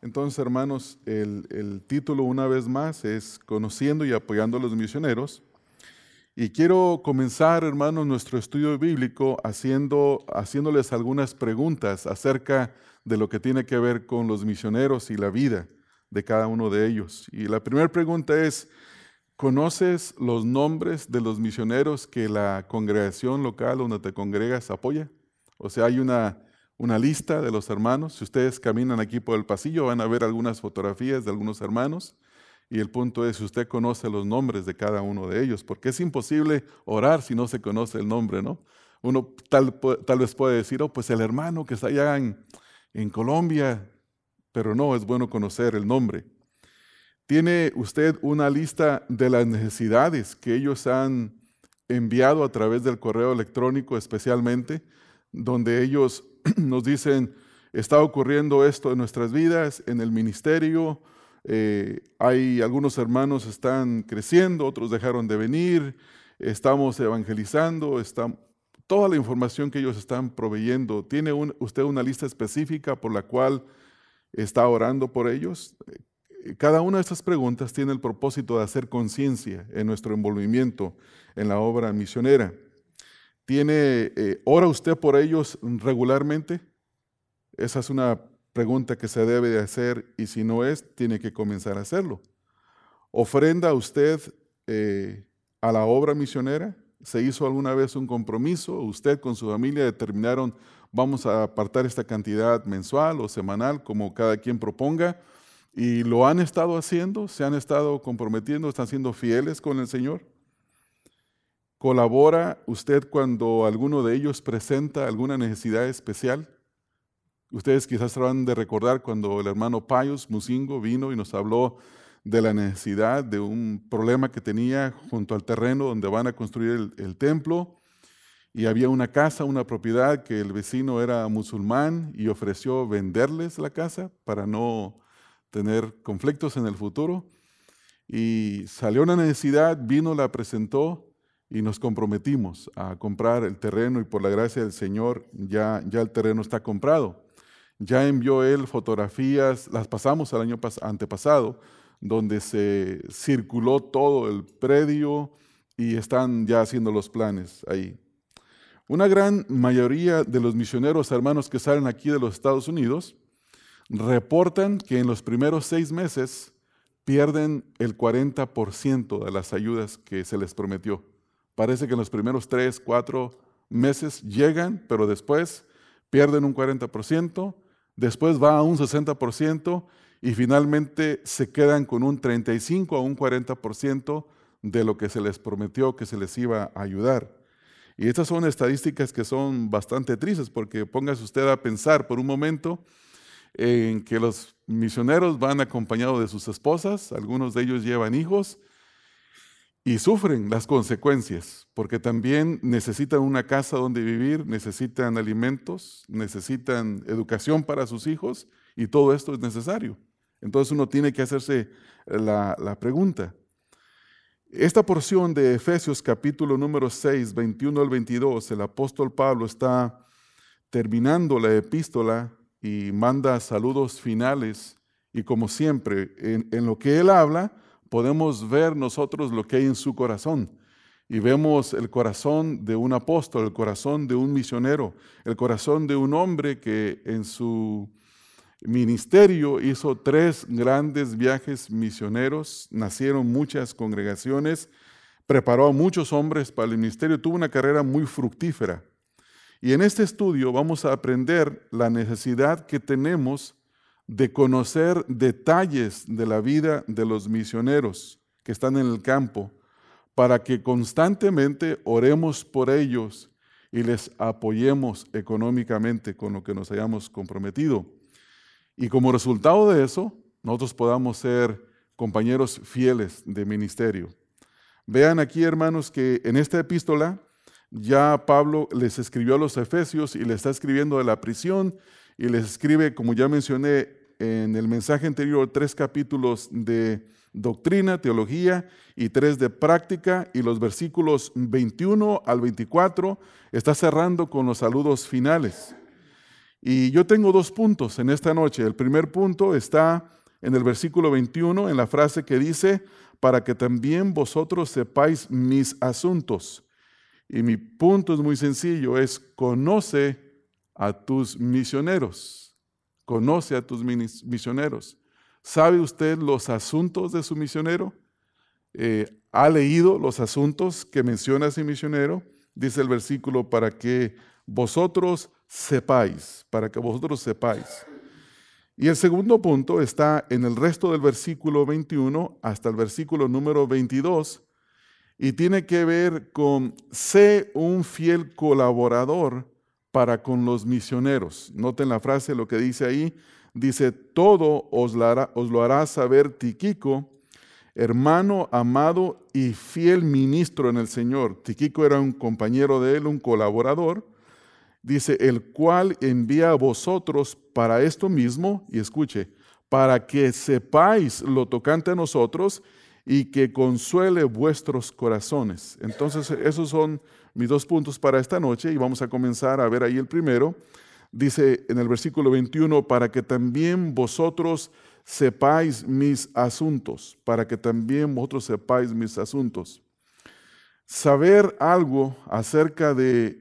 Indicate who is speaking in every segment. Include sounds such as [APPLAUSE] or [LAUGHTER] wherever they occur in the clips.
Speaker 1: Entonces, hermanos, el, título una vez más es Conociendo y apoyando a los misioneros. Y quiero comenzar, hermanos, nuestro estudio bíblico haciendo, haciéndoles algunas preguntas acerca de lo que tiene que ver con los misioneros y la vida de cada uno de ellos. Y la primera pregunta es, ¿conoces los nombres de los misioneros que la congregación local donde te congregas apoya? O sea, hay una una lista de los hermanos. Si ustedes caminan aquí por el pasillo, van a ver algunas fotografías de algunos hermanos. Y el punto es si usted conoce los nombres de cada uno de ellos, porque es imposible orar si no se conoce el nombre, ¿no? Uno tal, tal vez puede decir, oh, pues el hermano que está allá en, en Colombia, pero no, es bueno conocer el nombre. ¿Tiene usted una lista de las necesidades que ellos han enviado a través del correo electrónico especialmente, donde ellos [CLEARS THROAT] nos dicen, está ocurriendo esto en nuestras vidas, en el ministerio, eh, hay algunos hermanos están creciendo, otros dejaron de venir, estamos evangelizando, toda la información que ellos están proveyendo. ¿Tiene usted una lista específica por la cual está orando por ellos? Eh, cada una de estas preguntas tiene el propósito de hacer conciencia en nuestro envolvimiento en la obra misionera. ¿Tiene, eh, ora usted por ellos regularmente? Esa es una pregunta que se debe de hacer y si no es, tiene que comenzar a hacerlo. ¿Ofrenda usted eh, a la obra misionera? ¿Se hizo alguna vez un compromiso? ¿Usted con su familia determinaron vamos a apartar esta cantidad mensual o semanal como cada quien proponga? ¿Y lo han estado haciendo? ¿Se han estado comprometiendo? ¿Están siendo fieles con el Señor? ¿Colabora usted cuando alguno de ellos presenta alguna necesidad especial? Ustedes quizás van de recordar cuando el hermano Payos Musingo vino y nos habló de la necesidad de un problema que tenía junto al terreno donde van a construir el, el templo. Y había una casa, una propiedad que el vecino era musulmán y ofreció venderles la casa para no tener conflictos en el futuro. Y salió una necesidad, vino, la presentó y nos comprometimos a comprar el terreno y por la gracia del Señor ya, ya el terreno está comprado. Ya envió él fotografías, las pasamos el año antepasado, donde se circuló todo el predio y están ya haciendo los planes ahí. Una gran mayoría de los misioneros hermanos que salen aquí de los Estados Unidos reportan que en los primeros seis meses pierden el 40% de las ayudas que se les prometió. Parece que en los primeros tres, cuatro meses llegan, pero después pierden un 40%, después va a un 60% y finalmente se quedan con un 35 a un 40% de lo que se les prometió que se les iba a ayudar. Y estas son estadísticas que son bastante tristes porque póngase usted a pensar por un momento en que los misioneros van acompañados de sus esposas, algunos de ellos llevan hijos, y sufren las consecuencias, porque también necesitan una casa donde vivir, necesitan alimentos, necesitan educación para sus hijos y todo esto es necesario. Entonces uno tiene que hacerse la, la pregunta. Esta porción de Efesios capítulo número 6, 21 al 22, el apóstol Pablo está terminando la epístola y manda saludos finales y como siempre, en, en lo que él habla, podemos ver nosotros lo que hay en su corazón. Y vemos el corazón de un apóstol, el corazón de un misionero, el corazón de un hombre que en su ministerio hizo tres grandes viajes misioneros, nacieron muchas congregaciones, preparó a muchos hombres para el ministerio, tuvo una carrera muy fructífera. Y en este estudio vamos a aprender la necesidad que tenemos de conocer detalles de la vida de los misioneros que están en el campo, para que constantemente oremos por ellos y les apoyemos económicamente con lo que nos hayamos comprometido. Y como resultado de eso, nosotros podamos ser compañeros fieles de ministerio. Vean aquí, hermanos, que en esta epístola ya Pablo les escribió a los efesios y les está escribiendo de la prisión y les escribe, como ya mencioné, en el mensaje anterior tres capítulos de doctrina, teología y tres de práctica y los versículos 21 al 24 está cerrando con los saludos finales. Y yo tengo dos puntos en esta noche. El primer punto está en el versículo 21, en la frase que dice, para que también vosotros sepáis mis asuntos. Y mi punto es muy sencillo, es conoce a tus misioneros. Conoce a tus misioneros. ¿Sabe usted los asuntos de su misionero? Eh, ¿Ha leído los asuntos que menciona ese misionero? Dice el versículo, para que vosotros sepáis, para que vosotros sepáis. Y el segundo punto está en el resto del versículo 21 hasta el versículo número 22 y tiene que ver con sé un fiel colaborador para con los misioneros. Noten la frase, lo que dice ahí, dice, todo os lo hará, saber Tiquico, hermano amado y fiel ministro en el Señor. Tiquico era un compañero de él, un colaborador. Dice, el cual envía a vosotros para esto mismo, y escuche, para que sepáis lo tocante a nosotros y que consuele vuestros corazones. Entonces, esos son mis dos puntos para esta noche y vamos a comenzar a ver ahí el primero. Dice en el versículo 21, para que también vosotros sepáis mis asuntos, para que también vosotros sepáis mis asuntos. Saber algo acerca de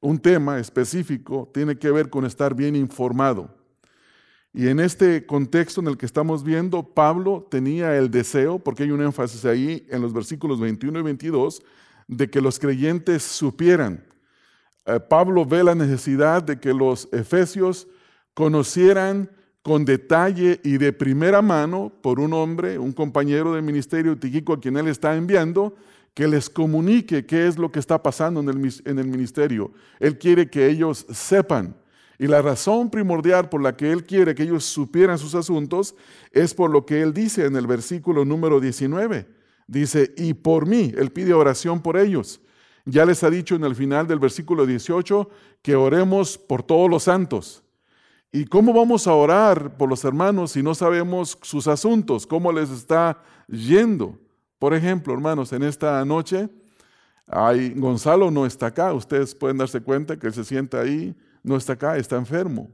Speaker 1: un tema específico tiene que ver con estar bien informado. Y en este contexto en el que estamos viendo, Pablo tenía el deseo, porque hay un énfasis ahí en los versículos 21 y 22, de que los creyentes supieran. Eh, Pablo ve la necesidad de que los efesios conocieran con detalle y de primera mano por un hombre, un compañero de ministerio Tiquico a quien él está enviando, que les comunique qué es lo que está pasando en el, en el ministerio. Él quiere que ellos sepan. Y la razón primordial por la que él quiere que ellos supieran sus asuntos es por lo que él dice en el versículo número 19. Dice, y por mí, él pide oración por ellos. Ya les ha dicho en el final del versículo 18 que oremos por todos los santos. ¿Y cómo vamos a orar por los hermanos si no sabemos sus asuntos? ¿Cómo les está yendo? Por ejemplo, hermanos, en esta noche, hay, Gonzalo no está acá. Ustedes pueden darse cuenta que él se sienta ahí, no está acá, está enfermo.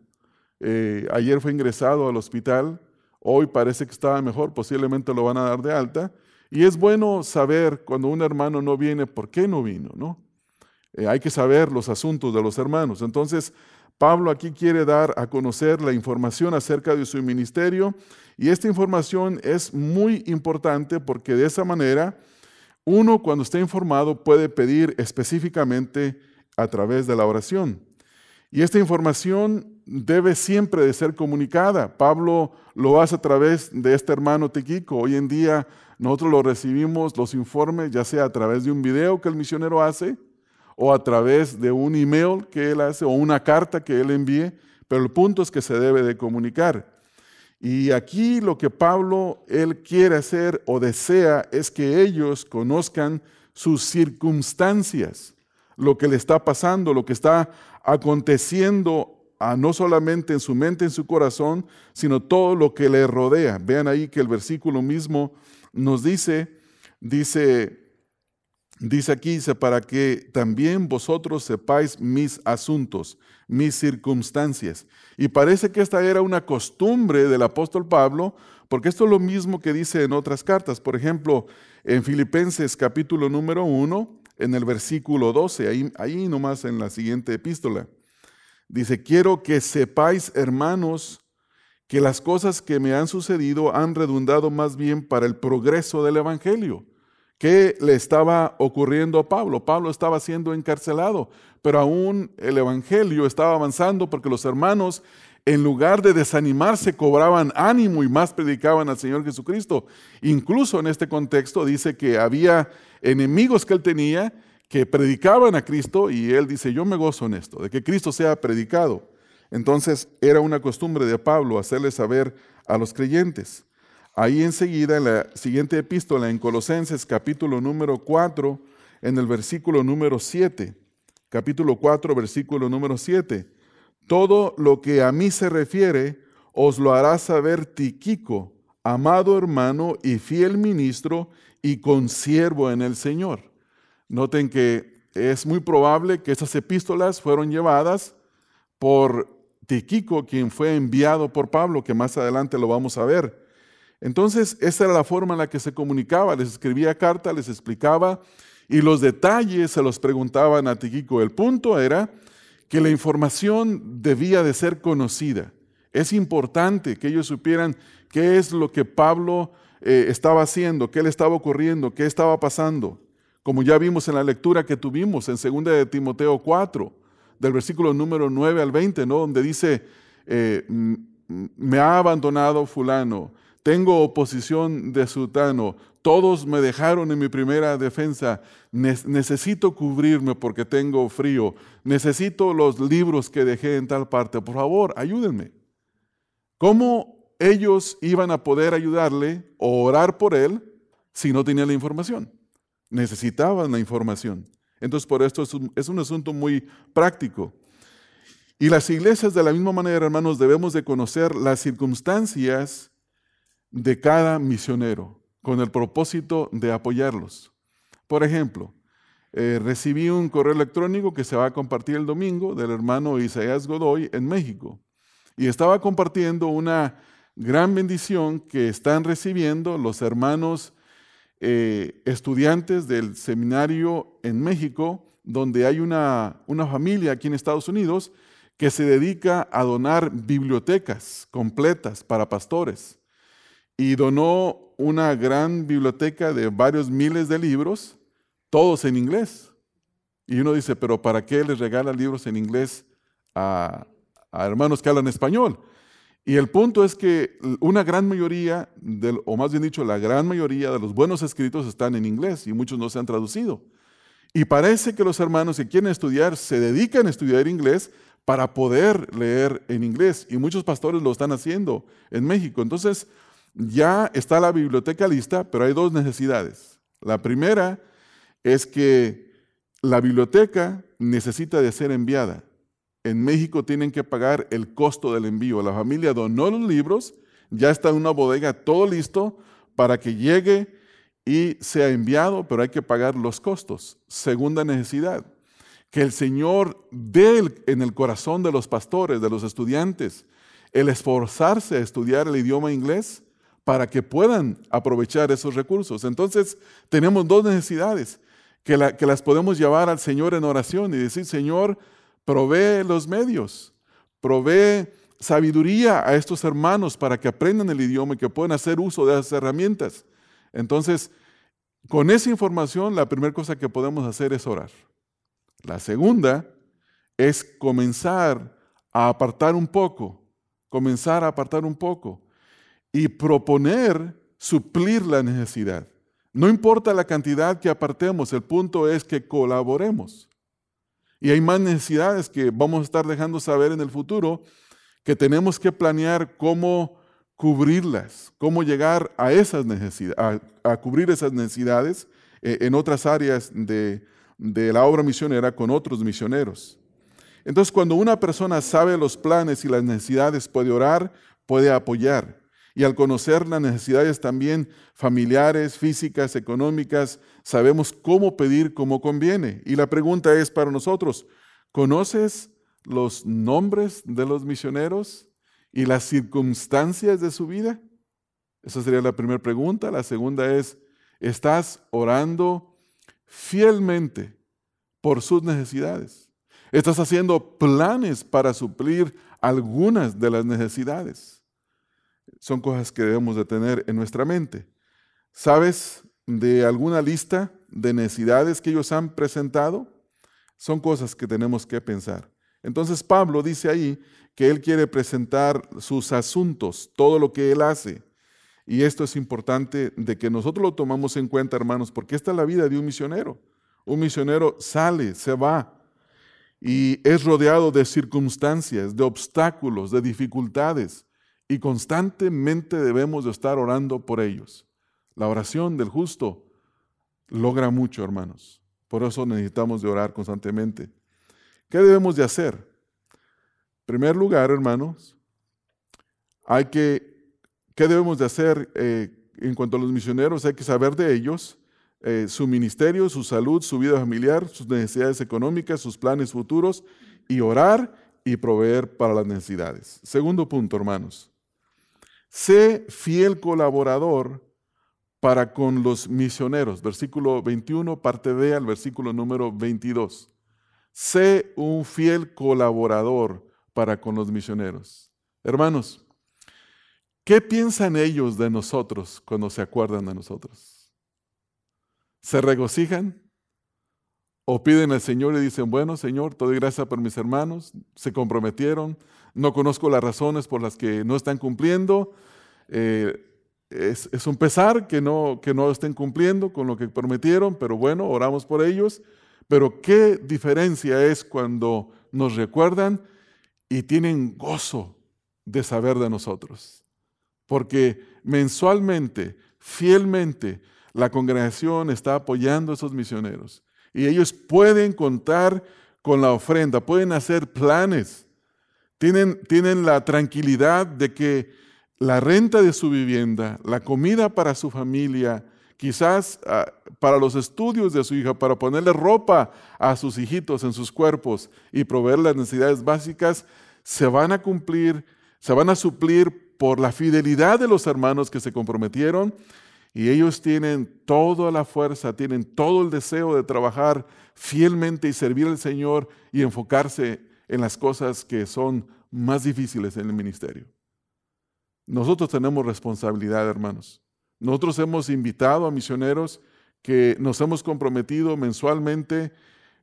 Speaker 1: Eh, ayer fue ingresado al hospital, hoy parece que estaba mejor, posiblemente lo van a dar de alta. Y es bueno saber cuando un hermano no viene, por qué no vino, ¿no? Eh, hay que saber los asuntos de los hermanos. Entonces, Pablo aquí quiere dar a conocer la información acerca de su ministerio y esta información es muy importante porque de esa manera uno cuando está informado puede pedir específicamente a través de la oración. Y esta información debe siempre de ser comunicada. Pablo lo hace a través de este hermano Tiquico. Hoy en día nosotros lo recibimos, los informes, ya sea a través de un video que el misionero hace, o a través de un email que él hace o una carta que él envíe, pero el punto es que se debe de comunicar. Y aquí lo que Pablo él quiere hacer o desea es que ellos conozcan sus circunstancias, lo que le está pasando, lo que está aconteciendo a no solamente en su mente, en su corazón, sino todo lo que le rodea. Vean ahí que el versículo mismo nos dice, dice Dice aquí, dice, para que también vosotros sepáis mis asuntos, mis circunstancias. Y parece que esta era una costumbre del apóstol Pablo, porque esto es lo mismo que dice en otras cartas. Por ejemplo, en Filipenses capítulo número 1, en el versículo 12, ahí, ahí nomás en la siguiente epístola. Dice, quiero que sepáis, hermanos, que las cosas que me han sucedido han redundado más bien para el progreso del Evangelio ¿Qué le estaba ocurriendo a Pablo? Pablo estaba siendo encarcelado, pero aún el Evangelio estaba avanzando porque los hermanos, en lugar de desanimarse, cobraban ánimo y más predicaban al Señor Jesucristo. Incluso en este contexto dice que había enemigos que él tenía que predicaban a Cristo y él dice, yo me gozo en esto, de que Cristo sea predicado. Entonces era una costumbre de Pablo hacerle saber a los creyentes. Ahí enseguida, en la siguiente epístola, en Colosenses capítulo número 4, en el versículo número 7, capítulo 4, versículo número 7, todo lo que a mí se refiere os lo hará saber Tiquico, amado hermano y fiel ministro y consiervo en el Señor. Noten que es muy probable que esas epístolas fueron llevadas por Tiquico, quien fue enviado por Pablo, que más adelante lo vamos a ver. Entonces, esa era la forma en la que se comunicaba, les escribía carta, les explicaba y los detalles se los preguntaban a Tiquico. El punto era que la información debía de ser conocida. Es importante que ellos supieran qué es lo que Pablo eh, estaba haciendo, qué le estaba ocurriendo, qué estaba pasando. Como ya vimos en la lectura que tuvimos en 2 de Timoteo 4, del versículo número 9 al 20, ¿no? donde dice, eh, me ha abandonado fulano, tengo oposición de sultano, todos me dejaron en mi primera defensa, necesito cubrirme porque tengo frío, necesito los libros que dejé en tal parte, por favor, ayúdenme. ¿Cómo ellos iban a poder ayudarle o orar por él si no tenían la información? Necesitaban la información. Entonces, por esto es un, es un asunto muy práctico. Y las iglesias, de la misma manera, hermanos, debemos de conocer las circunstancias de cada misionero con el propósito de apoyarlos. Por ejemplo, eh, recibí un correo electrónico que se va a compartir el domingo del hermano Isaías Godoy en México. Y estaba compartiendo una gran bendición que están recibiendo los hermanos eh, estudiantes del seminario en México, donde hay una, una familia aquí en Estados Unidos que se dedica a donar bibliotecas completas para pastores y donó una gran biblioteca de varios miles de libros, todos en inglés. Y uno dice, pero ¿para qué les regala libros en inglés a, hermanos que hablan español? Y el punto es que una gran mayoría, o más bien dicho, la gran mayoría de los buenos escritos están en inglés y muchos no se han traducido. Y parece que los hermanos que quieren estudiar se dedican a estudiar inglés para poder leer en inglés. Y muchos pastores lo están haciendo en México. Entonces, ya está la biblioteca lista, pero hay dos necesidades. La primera es que la biblioteca necesita de ser enviada. En México tienen que pagar el costo del envío. La familia donó los libros, ya está en una bodega todo listo para que llegue y sea enviado, pero hay que pagar los costos. Segunda necesidad, que el Señor dé en el corazón de los pastores, de los estudiantes, el esforzarse a estudiar el idioma inglés para que puedan aprovechar esos recursos. Entonces, tenemos dos necesidades que, las podemos llevar al Señor en oración y decir, Señor, provee los medios, provee sabiduría a estos hermanos para que aprendan el idioma y que puedan hacer uso de esas herramientas. Entonces, con esa información, la primera cosa que podemos hacer es orar. La segunda es comenzar a apartar un poco, comenzar a apartar un poco y proponer suplir la necesidad. No importa la cantidad que apartemos, el punto es que colaboremos. Y hay más necesidades que vamos a estar dejando saber en el futuro que tenemos que planear cómo cubrirlas, cómo llegar a esas necesidades, a, cubrir esas necesidades eh, en otras áreas de, de la obra misionera con otros misioneros. Entonces, cuando una persona sabe los planes y las necesidades, puede orar, puede apoyar. Y al conocer las necesidades también familiares, físicas, económicas, sabemos cómo pedir como conviene. Y la pregunta es para nosotros, ¿conoces los nombres de los misioneros y las circunstancias de su vida? Esa sería la primera pregunta. La segunda es, ¿estás orando fielmente por sus necesidades? ¿Estás haciendo planes para suplir algunas de las necesidades? Son cosas que debemos de tener en nuestra mente. ¿Sabes de alguna lista de necesidades que ellos han presentado? Son cosas que tenemos que pensar. Entonces Pablo dice ahí que él quiere presentar sus asuntos, todo lo que él hace. Y esto es importante de que nosotros lo tomamos en cuenta, hermanos, porque esta es la vida de un misionero. Un misionero sale, se va y es rodeado de circunstancias, de obstáculos, de dificultades y constantemente debemos de estar orando por ellos. La oración del justo logra mucho, hermanos. Por eso necesitamos de orar constantemente. ¿Qué debemos de hacer? En primer lugar, hermanos, hay que, ¿qué debemos de hacer eh, en cuanto a los misioneros? Hay que saber de ellos, eh, su ministerio, su salud, su vida familiar, sus necesidades económicas, sus planes futuros y orar y proveer para las necesidades. Segundo punto, hermanos. Sé fiel colaborador para con los misioneros. Versículo 21, parte B al versículo número 22. Sé un fiel colaborador para con los misioneros. Hermanos, ¿qué piensan ellos de nosotros cuando se acuerdan de nosotros? ¿Se regocijan? ¿O piden al Señor y dicen, bueno, Señor, te doy gracias por mis hermanos, se comprometieron, no conozco las razones por las que no están cumpliendo, eh, es, es, un pesar que no, que no estén cumpliendo con lo que prometieron, pero bueno, oramos por ellos. Pero qué diferencia es cuando nos recuerdan y tienen gozo de saber de nosotros. Porque mensualmente, fielmente, la congregación está apoyando a esos misioneros. Y ellos pueden contar con la ofrenda, pueden hacer planes. Tienen, tienen la tranquilidad de que la renta de su vivienda, la comida para su familia, quizás ah, para los estudios de su hija, para ponerle ropa a sus hijitos en sus cuerpos y proveer las necesidades básicas, se van a cumplir, se van a suplir por la fidelidad de los hermanos que se comprometieron y ellos tienen toda la fuerza, tienen todo el deseo de trabajar fielmente y servir al Señor y enfocarse en las cosas que son más difíciles en el ministerio. Nosotros tenemos responsabilidad, hermanos. Nosotros hemos invitado a misioneros que nos hemos comprometido mensualmente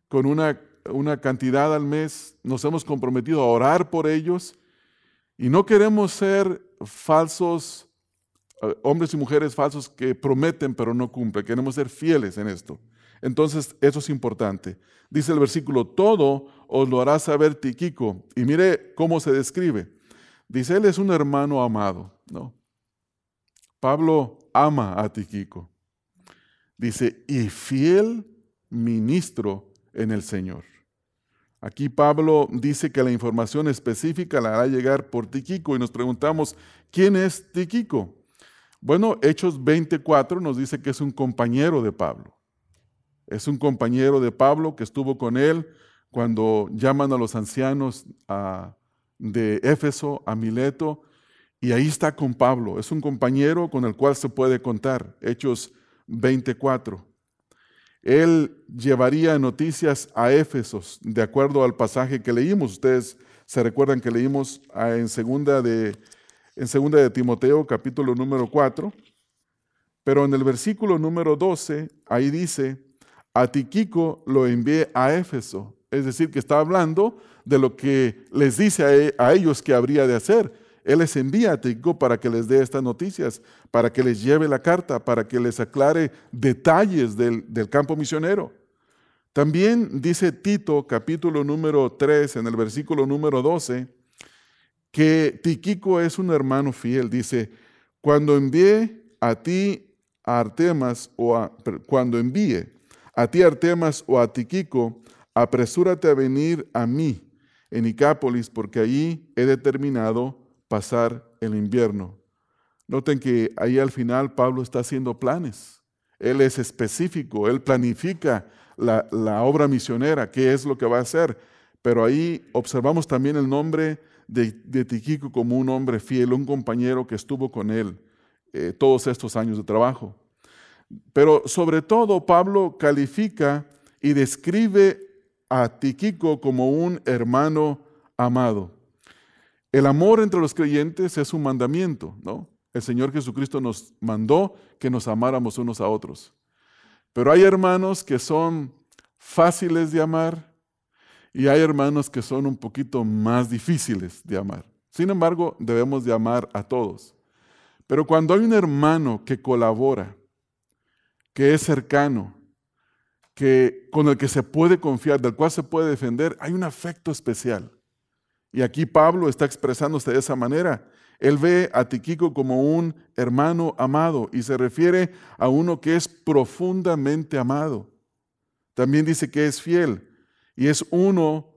Speaker 1: con una, una cantidad al mes, nos hemos comprometido a orar por ellos y no queremos ser falsos, hombres y mujeres falsos que prometen pero no cumplen, queremos ser fieles en esto. Entonces, eso es importante. Dice el versículo, todo os lo hará saber Tiquico. Y mire cómo se describe. Dice, él es un hermano amado, ¿no? Pablo ama a Tiquico. Dice, y fiel ministro en el Señor. Aquí Pablo dice que la información específica la hará llegar por Tiquico y nos preguntamos, ¿quién es Tiquico? Bueno, Hechos 24 nos dice que es un compañero de Pablo. Es un compañero de Pablo que estuvo con él cuando llaman a los ancianos de Éfeso a Mileto, y ahí está con Pablo. Es un compañero con el cual se puede contar. Hechos 24. Él llevaría noticias a Éfesos, de acuerdo al pasaje que leímos. Ustedes se recuerdan que leímos en segunda de, en segunda de Timoteo, capítulo número 4. Pero en el versículo número 12, ahí dice, a Tiquico lo envié a Éfeso. Es decir, que está hablando de lo que les dice e, a, ellos que habría de hacer. Él les envía a Tico para que les dé estas noticias, para que les lleve la carta, para que les aclare detalles del, del campo misionero. También dice Tito, capítulo número 3, en el versículo número 12, que Tiquico es un hermano fiel. Dice, cuando envíe a ti a Artemas o cuando envíe a ti Artemas o a Tiquico, apresúrate a venir a mí en Icápolis, porque allí he determinado pasar el invierno. Noten que ahí al final Pablo está haciendo planes. Él es específico, él planifica la, obra misionera, qué es lo que va a hacer. Pero ahí observamos también el nombre de, Tiquico como un hombre fiel, un compañero que estuvo con él eh, todos estos años de trabajo. Pero sobre todo Pablo califica y describe a Tiquico como un hermano amado. El amor entre los creyentes es un mandamiento, ¿no? El Señor Jesucristo nos mandó que nos amáramos unos a otros. Pero hay hermanos que son fáciles de amar y hay hermanos que son un poquito más difíciles de amar. Sin embargo, debemos de amar a todos. Pero cuando hay un hermano que colabora, que es cercano, que, con el que se puede confiar, del cual se puede defender, hay un afecto especial. Y aquí Pablo está expresándose de esa manera. Él ve a Tiquico como un hermano amado y se refiere a uno que es profundamente amado. También dice que es fiel y es uno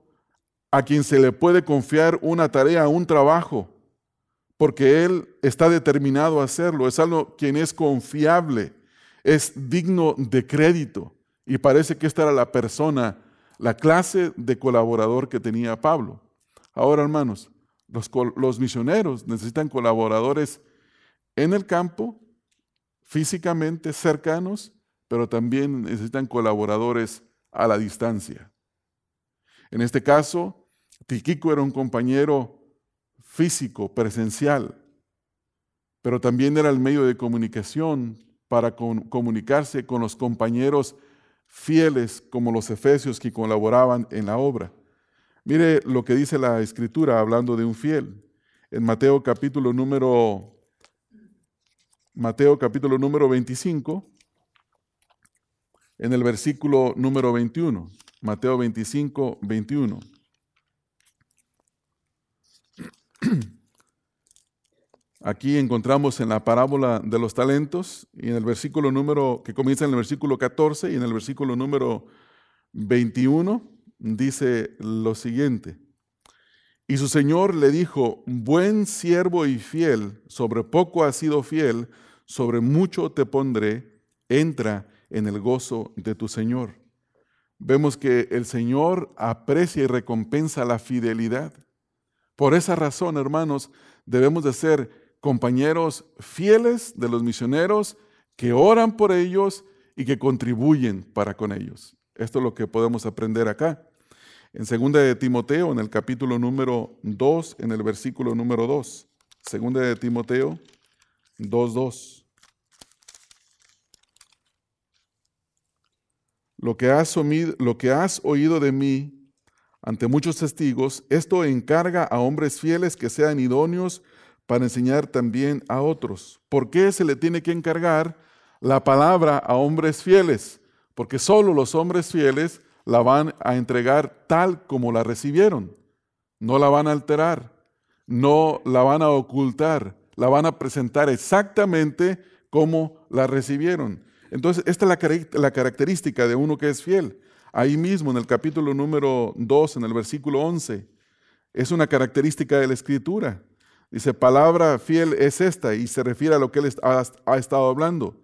Speaker 1: a quien se le puede confiar una tarea, un trabajo, porque él está determinado a hacerlo. Es algo quien es confiable, es digno de crédito. Y parece que esta era la persona, la clase de colaborador que tenía Pablo. Ahora, hermanos, los, los misioneros necesitan colaboradores en el campo, físicamente cercanos, pero también necesitan colaboradores a la distancia. En este caso, Tiquico era un compañero físico, presencial, pero también era el medio de comunicación para comunicarse con los compañeros fieles como los efesios que colaboraban en la obra. Mire lo que dice la escritura hablando de un fiel. En Mateo capítulo número Mateo capítulo número 25 en el versículo número 21. Mateo 25, 21. [CLEARS THROAT] Aquí encontramos en la parábola de los talentos y en el versículo número que comienza en el versículo 14 y en el versículo número 21 dice lo siguiente. Y su señor le dijo, buen siervo y fiel, sobre poco has sido fiel, sobre mucho te pondré, entra en el gozo de tu señor. Vemos que el Señor aprecia y recompensa la fidelidad. Por esa razón, hermanos, debemos de ser compañeros fieles de los misioneros que oran por ellos y que contribuyen para con ellos. Esto es lo que podemos aprender acá. En 2 de Timoteo, en el capítulo número 2, en el versículo número 2. 2 de Timoteo 2.2. Lo que, has oído de mí ante muchos testigos, esto encarga a hombres fieles que sean idóneos para enseñar también a otros. ¿Por qué se le tiene que encargar la palabra a hombres fieles? Porque solo los hombres fieles la van a entregar tal como la recibieron. No la van a alterar, no la van a ocultar, la van a presentar exactamente como la recibieron. Entonces, esta es la, característica de uno que es fiel. Ahí mismo en el capítulo número 2, en el versículo 11, es una característica de la escritura. Dice, palabra fiel es esta y se refiere a lo que él ha, estado hablando.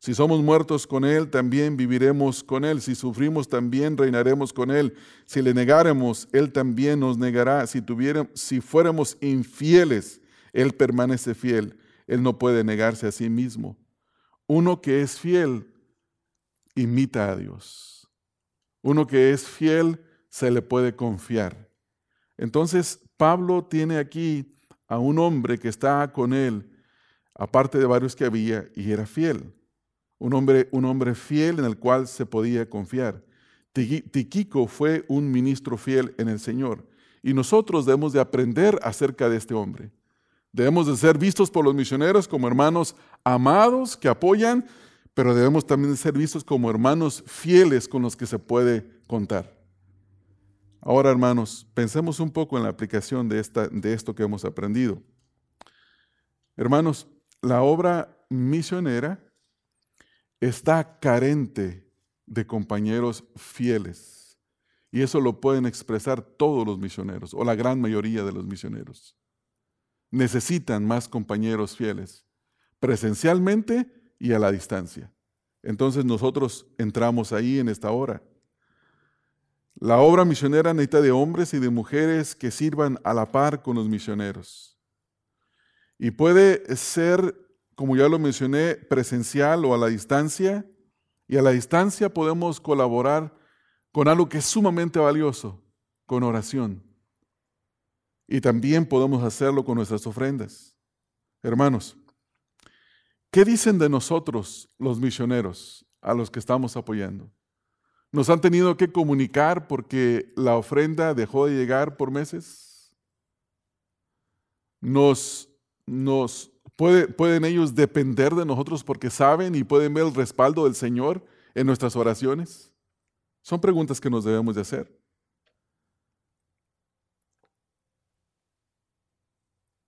Speaker 1: Si somos muertos con Él, también viviremos con Él. Si sufrimos, también reinaremos con Él. Si le negáremos, Él también nos negará. Si, si fuéramos infieles, Él permanece fiel. Él no puede negarse a sí mismo. Uno que es fiel imita a Dios. Uno que es fiel se le puede confiar. Entonces, Pablo tiene aquí a un hombre que estaba con él, aparte de varios que había, y era fiel. Un hombre, un hombre fiel en el cual se podía confiar. Tiquico fue un ministro fiel en el Señor. Y nosotros debemos de aprender acerca de este hombre. Debemos de ser vistos por los misioneros como hermanos amados que apoyan, pero debemos también ser vistos como hermanos fieles con los que se puede contar. Ahora, hermanos, pensemos un poco en la aplicación de, esta, de esto que hemos aprendido. Hermanos, la obra misionera está carente de compañeros fieles. Y eso lo pueden expresar todos los misioneros, o la gran mayoría de los misioneros. Necesitan más compañeros fieles, presencialmente y a la distancia. Entonces nosotros entramos ahí en esta hora. La obra misionera necesita de hombres y de mujeres que sirvan a la par con los misioneros. Y puede ser, como ya lo mencioné, presencial o a la distancia. Y a la distancia podemos colaborar con algo que es sumamente valioso, con oración. Y también podemos hacerlo con nuestras ofrendas. Hermanos, ¿qué dicen de nosotros los misioneros a los que estamos apoyando? Nos han tenido que comunicar porque la ofrenda dejó de llegar por meses. Nos, nos pueden ellos depender de nosotros porque saben y pueden ver el respaldo del Señor en nuestras oraciones. Son preguntas que nos debemos de hacer.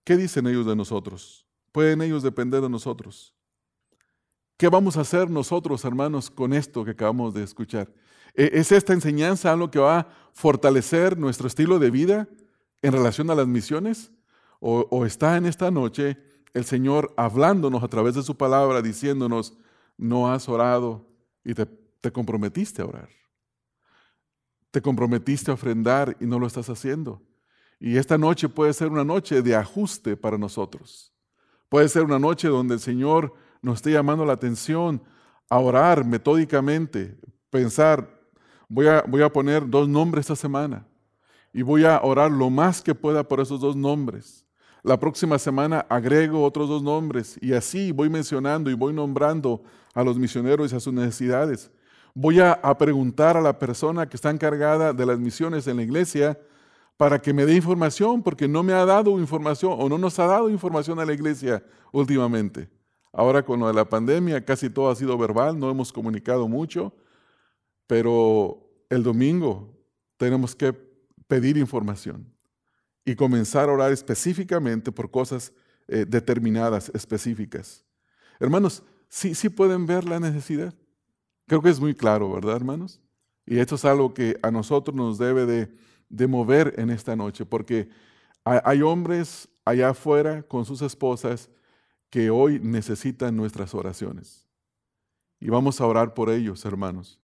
Speaker 1: ¿Qué dicen ellos de nosotros? ¿Pueden ellos depender de nosotros? ¿Qué vamos a hacer nosotros, hermanos, con esto que acabamos de escuchar? ¿E-, ¿Es esta enseñanza algo que va a fortalecer nuestro estilo de vida en relación a las misiones? ¿O, está en esta noche el Señor hablándonos a través de su palabra, diciéndonos, no has orado y te, te comprometiste a orar? Te comprometiste a ofrendar y no lo estás haciendo. Y esta noche puede ser una noche de ajuste para nosotros. Puede ser una noche donde el Señor nos esté llamando la atención a orar metódicamente, pensar, voy a, voy a poner dos nombres esta semana y voy a orar lo más que pueda por esos dos nombres. La próxima semana agrego otros dos nombres y así voy mencionando y voy nombrando a los misioneros y a sus necesidades. Voy a, a, preguntar a la persona que está encargada de las misiones en la iglesia para que me dé información, porque no me ha dado información o no nos ha dado información a la iglesia últimamente. Ahora con lo de la pandemia casi todo ha sido verbal, no hemos comunicado mucho, pero el domingo tenemos que pedir información y comenzar a orar específicamente por cosas eh, determinadas, específicas. Hermanos, sí, sí pueden ver la necesidad. Creo que es muy claro, ¿verdad, hermanos? Y esto es algo que a nosotros nos debe de, de mover en esta noche, porque hay, hombres allá afuera con sus esposas que hoy necesitan nuestras oraciones. Y vamos a orar por ellos, hermanos.